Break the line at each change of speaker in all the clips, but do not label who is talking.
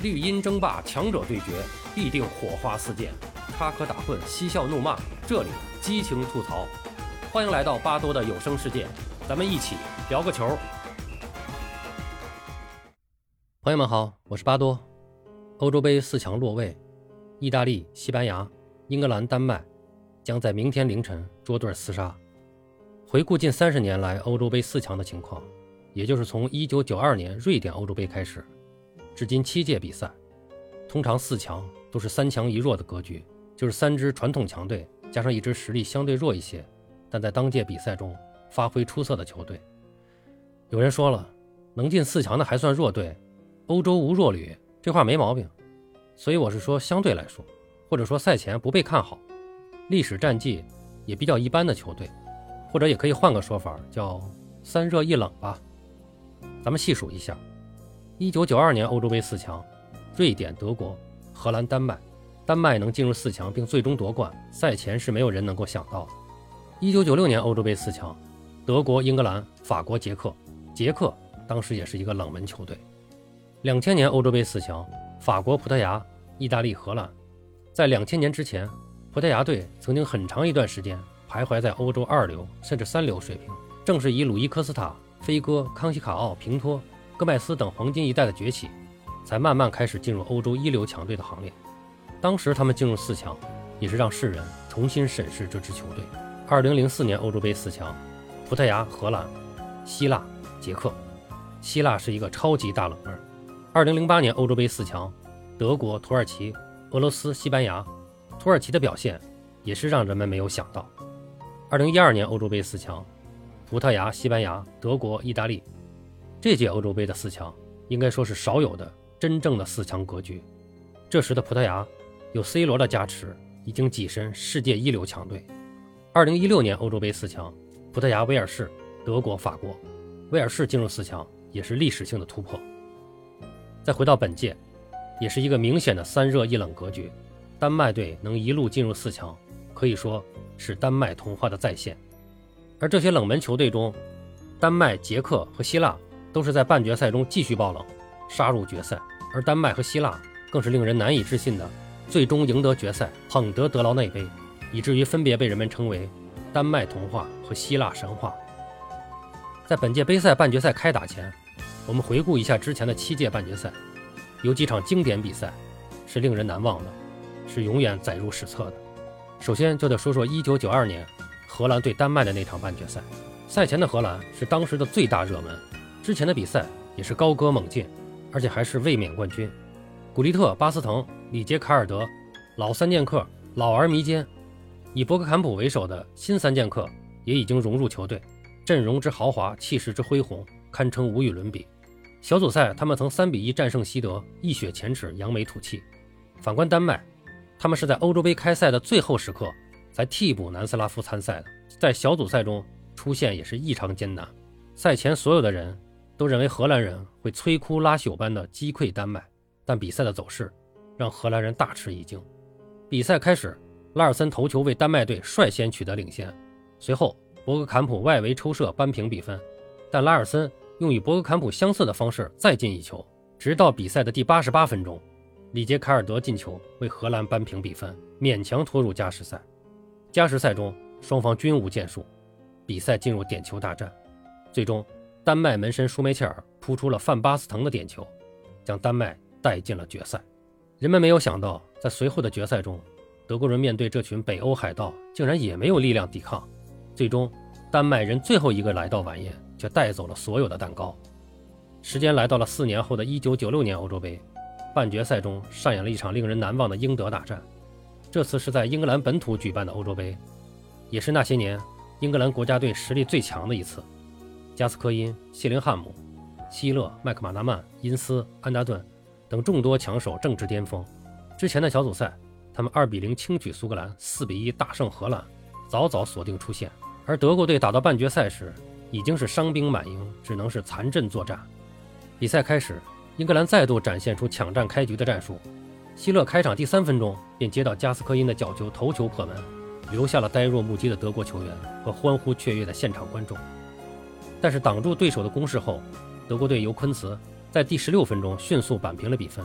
绿茵争霸，强者对决，必定火花四溅，插科打诨，嬉笑怒骂，这里激情吐槽。欢迎来到巴多的有声世界，咱们一起聊个球。朋友们好，我是巴多。欧洲杯四强落位，意大利、西班牙、英格兰、丹麦将在明天凌晨捉对厮杀。回顾近三十年来欧洲杯四强的情况，也就是从1992年瑞典欧洲杯开始。至今七届比赛，通常四强都是三强一弱的格局，就是三支传统强队加上一支实力相对弱一些，但在当届比赛中发挥出色的球队。有人说了，能进四强的还算弱队，欧洲无弱旅，这话没毛病。所以我是说相对来说，或者说赛前不被看好，历史战绩也比较一般的球队，或者也可以换个说法叫三热一冷吧。咱们细数一下。一九九二年欧洲杯四强，瑞典、德国、荷兰、丹麦，丹麦能进入四强并最终夺冠，赛前是没有人能够想到的。一九九六年欧洲杯四强，德国、英格兰、法国、捷克，捷克当时也是一个冷门球队。两千年欧洲杯四强，法国、葡萄牙、意大利、荷兰，在两千年之前，葡萄牙队曾经很长一段时间徘徊在欧洲二流甚至三流水平，正是以鲁伊科斯塔、飞哥、康熙卡奥、平托。戈麦斯等黄金一代的崛起，才慢慢开始进入欧洲一流强队的行列。当时他们进入四强，也是让世人重新审视这支球队。二零零四年欧洲杯四强，葡萄牙、荷兰、希腊、捷克。希腊是一个超级大冷门。二零零八年欧洲杯四强，德国、土耳其、俄罗斯、西班牙。土耳其的表现也是让人们没有想到。二零一二年欧洲杯四强，葡萄牙、西班牙、德国、意大利。这届欧洲杯的四强应该说是少有的真正的四强格局。这时的葡萄牙有 C 罗的加持，已经跻身世界一流强队。二零一六年欧洲杯四强，葡萄牙、威尔士、德国、法国，威尔士进入四强也是历史性的突破。再回到本届，也是一个明显的三热一冷格局。丹麦队能一路进入四强，可以说是丹麦童话的再现。而这些冷门球队中，丹麦、捷克和希腊。都是在半决赛中继续爆冷，杀入决赛，而丹麦和希腊更是令人难以置信的，最终赢得决赛，捧得德劳内杯，以至于分别被人们称为“丹麦童话”和“希腊神话”。在本届杯赛半决赛开打前，我们回顾一下之前的七届半决赛，有几场经典比赛是令人难忘的，是永远载入史册的。首先就得说说1992年荷兰对丹麦的那场半决赛，赛前的荷兰是当时的最大热门。之前的比赛也是高歌猛进，而且还是卫冕冠军。古利特、巴斯滕、里杰卡尔德，老三剑客，老而弥坚。以博格坎普为首的新三剑客也已经融入球队，阵容之豪华，气势之恢宏，堪称无与伦比。小组赛他们曾三比一战胜西德，一雪前耻，扬眉吐气。反观丹麦，他们是在欧洲杯开赛的最后时刻才替补南斯拉夫参赛的，在小组赛中出现也是异常艰难。赛前所有的人。都认为荷兰人会摧枯拉朽般的击溃丹麦，但比赛的走势让荷兰人大吃一惊。比赛开始，拉尔森头球为丹麦队率先取得领先，随后博格坎普外围抽射扳平比分，但拉尔森用与博格坎普相似的方式再进一球，直到比赛的第八十八分钟，里杰卡尔德进球为荷兰扳平比分，勉强拖入加时赛。加时赛中双方均无建树，比赛进入点球大战，最终。丹麦门神舒梅切尔扑出了范巴斯滕的点球，将丹麦带进了决赛。人们没有想到，在随后的决赛中，德国人面对这群北欧海盗，竟然也没有力量抵抗。最终，丹麦人最后一个来到晚宴，却带走了所有的蛋糕。时间来到了四年后的一九九六年欧洲杯，半决赛中上演了一场令人难忘的英德大战。这次是在英格兰本土举办的欧洲杯，也是那些年英格兰国家队实力最强的一次。加斯科因、谢林汉姆、希勒、麦克马纳曼、因斯、安达顿等众多强手正值巅峰。之前的小组赛，他们二比零轻取苏格兰，四比一大胜荷兰，早早锁定出线。而德国队打到半决赛时，已经是伤兵满营，只能是残阵作战。比赛开始，英格兰再度展现出抢占开局的战术。希勒开场第三分钟便接到加斯科因的角球头球破门，留下了呆若木鸡的德国球员和欢呼雀跃的现场观众。但是挡住对手的攻势后，德国队由昆茨在第十六分钟迅速扳平了比分。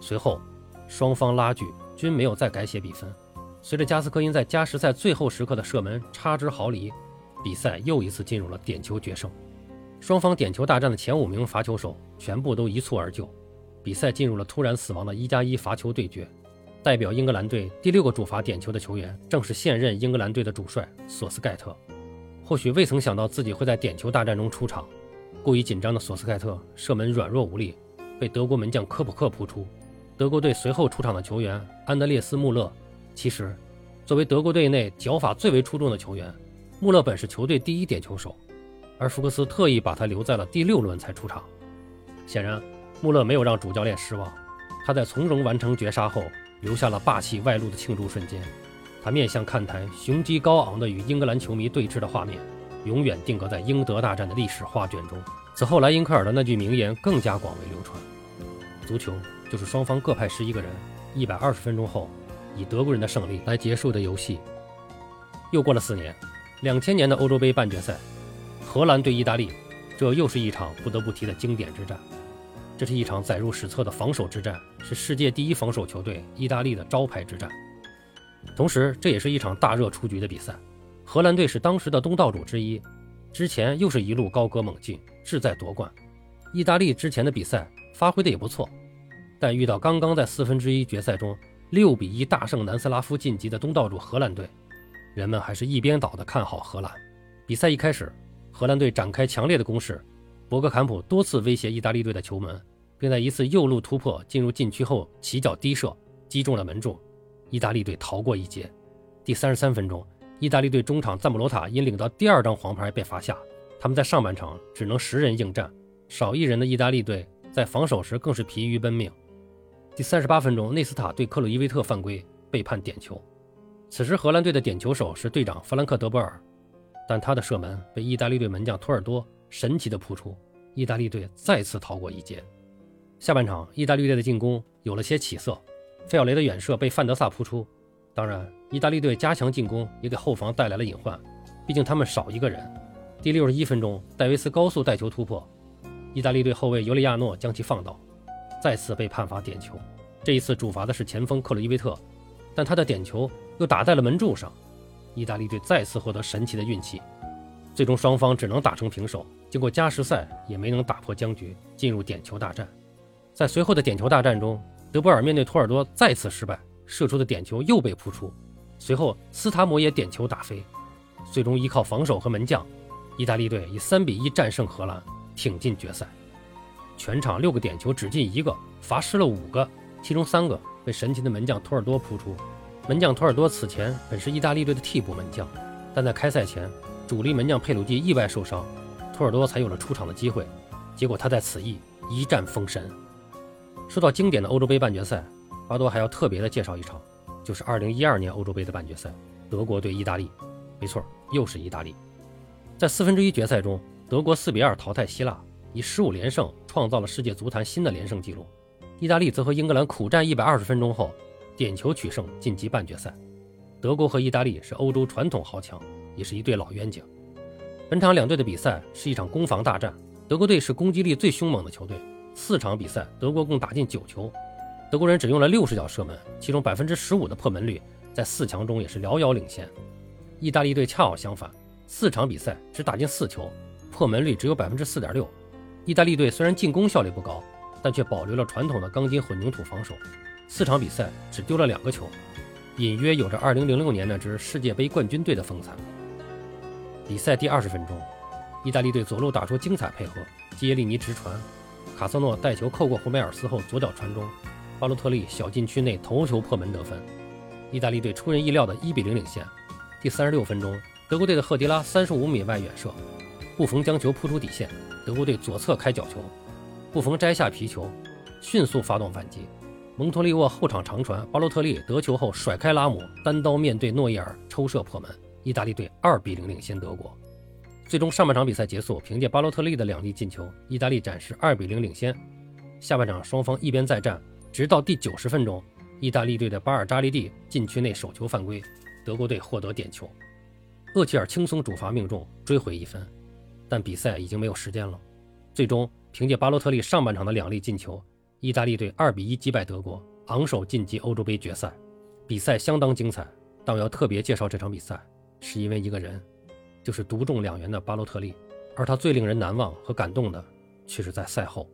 随后，双方拉锯，均没有再改写比分。随着加斯科因在加时赛最后时刻的射门差之毫厘，比赛又一次进入了点球决胜。双方点球大战的前五名罚球手全部都一蹴而就，比赛进入了突然死亡的一加一罚球对决。代表英格兰队第六个主罚点球的球员，正是现任英格兰队的主帅索斯盖特。或许未曾想到自己会在点球大战中出场，过于紧张的索斯盖特射门软弱无力，被德国门将科普克扑出。德国队随后出场的球员安德烈斯·穆勒，其实作为德国队内脚法最为出众的球员，穆勒本是球队第一点球手，而福克斯特意把他留在了第六轮才出场。显然，穆勒没有让主教练失望，他在从容完成绝杀后。留下了霸气外露的庆祝瞬间，他面向看台，雄鸡高昂的与英格兰球迷对峙的画面，永远定格在英德大战的历史画卷中。此后，莱因克尔的那句名言更加广为流传：“足球就是双方各派十一个人，一百二十分钟后以德国人的胜利来结束的游戏。”又过了四年，两千年的欧洲杯半决赛，荷兰对意大利，这又是一场不得不提的经典之战。这是一场载入史册的防守之战，是世界第一防守球队意大利的招牌之战。同时，这也是一场大热出局的比赛。荷兰队是当时的东道主之一，之前又是一路高歌猛进，志在夺冠。意大利之前的比赛发挥的也不错，但遇到刚刚在四分之一决赛中六比一大胜南斯拉夫晋级的东道主荷兰队，人们还是一边倒的看好荷兰。比赛一开始，荷兰队展开强烈的攻势。博格坎普多次威胁意大利队的球门，并在一次右路突破进入禁区后起脚低射，击中了门柱，意大利队逃过一劫。第三十三分钟，意大利队中场赞布罗塔因领到第二张黄牌被罚下，他们在上半场只能十人应战，少一人的意大利队在防守时更是疲于奔命。第三十八分钟，内斯塔对克鲁伊维特犯规被判点球，此时荷兰队的点球手是队长弗兰克德波尔，但他的射门被意大利队门将托尔多。神奇的扑出，意大利队再次逃过一劫。下半场，意大利队的进攻有了些起色，费奥雷的远射被范德萨扑出。当然，意大利队加强进攻也给后防带来了隐患，毕竟他们少一个人。第六十一分钟，戴维斯高速带球突破，意大利队后卫尤利亚诺将其放倒，再次被判罚点球。这一次主罚的是前锋克鲁伊维特，但他的点球又打在了门柱上。意大利队再次获得神奇的运气。最终双方只能打成平手，经过加时赛也没能打破僵局，进入点球大战。在随后的点球大战中，德波尔面对托尔多再次失败，射出的点球又被扑出。随后斯塔姆也点球打飞，最终依靠防守和门将，意大利队以三比一战胜荷兰，挺进决赛。全场六个点球只进一个，罚失了五个，其中三个被神奇的门将托尔多扑出。门将托尔多此前本是意大利队的替补门将，但在开赛前。主力门将佩鲁季意外受伤，托尔多才有了出场的机会。结果他在此役一战封神。说到经典的欧洲杯半决赛，巴多还要特别的介绍一场，就是2012年欧洲杯的半决赛，德国对意大利。没错，又是意大利。在四分之一决赛中，德国4比2淘汰希腊，以15连胜创造了世界足坛新的连胜纪录。意大利则和英格兰苦战120分钟后，点球取胜晋级半决赛。德国和意大利是欧洲传统豪强。也是一对老冤家。本场两队的比赛是一场攻防大战。德国队是攻击力最凶猛的球队，四场比赛德国共打进九球，德国人只用了六十脚射门，其中百分之十五的破门率，在四强中也是遥遥领先。意大利队恰好相反，四场比赛只打进四球，破门率只有百分之四点六。意大利队虽然进攻效率不高，但却保留了传统的钢筋混凝土防守，四场比赛只丢了两个球，隐约有着二零零六年那支世界杯冠军队的风采。比赛第二十分钟，意大利队左路打出精彩配合，基耶利尼直传，卡塞诺带球扣过胡梅尔斯后左脚传中，巴洛特利小禁区内头球破门得分，意大利队出人意料的一比零领先。第三十六分钟，德国队的赫迪拉三十五米外远射，布冯将球扑出底线，德国队左侧开角球，布冯摘下皮球，迅速发动反击，蒙托利沃后场长传，巴洛特利得球后甩开拉姆，单刀面对诺伊尔抽射破门。意大利队二比零领先德国，最终上半场比赛结束，凭借巴洛特利的两粒进球，意大利暂时二比零领先。下半场双方一边再战，直到第九十分钟，意大利队的巴尔扎利蒂禁区内手球犯规，德国队获得点球，厄齐尔轻松主罚命中追回一分，但比赛已经没有时间了。最终凭借巴洛特利上半场的两粒进球，意大利队二比一击败德国，昂首晋级欧洲杯决赛。比赛相当精彩，但我要特别介绍这场比赛，是因为一个人，就是独中两元的巴洛特利。而他最令人难忘和感动的，却是在赛后，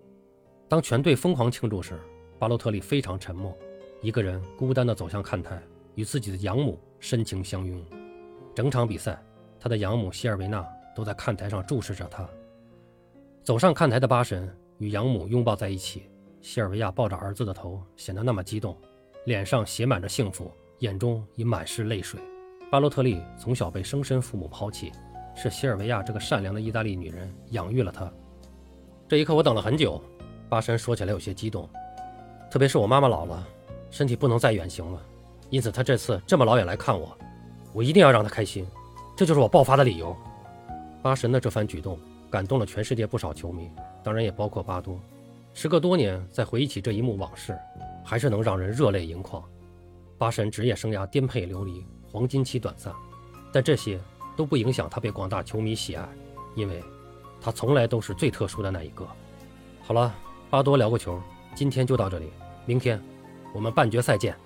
当全队疯狂庆祝时，巴洛特利非常沉默，一个人孤单地走向看台，与自己的养母深情相拥。整场比赛，他的养母希尔维娜都在看台上注视着他。走上看台的巴神与养母拥抱在一起，西尔维亚抱着儿子的头，显得那么激动，脸上写满着幸福，眼中已满是泪水。巴洛特利从小被生身父母抛弃。是西尔维亚这个善良的意大利女人养育了他。这一刻我等了很久。巴神说起来有些激动，特别是我妈妈老了，身体不能再远行了，因此他这次这么老远来看我，我一定要让她开心，这就是我爆发的理由。巴神的这番举动感动了全世界不少球迷，当然也包括巴多。时隔多年再回忆起这一幕往事，还是能让人热泪盈眶。巴神职业生涯颠沛流离，黄金期短暂，但这些。都不影响他被广大球迷喜爱，因为，他从来都是最特殊的那一个。好了，巴多聊个球，今天就到这里，明天我们半决赛见。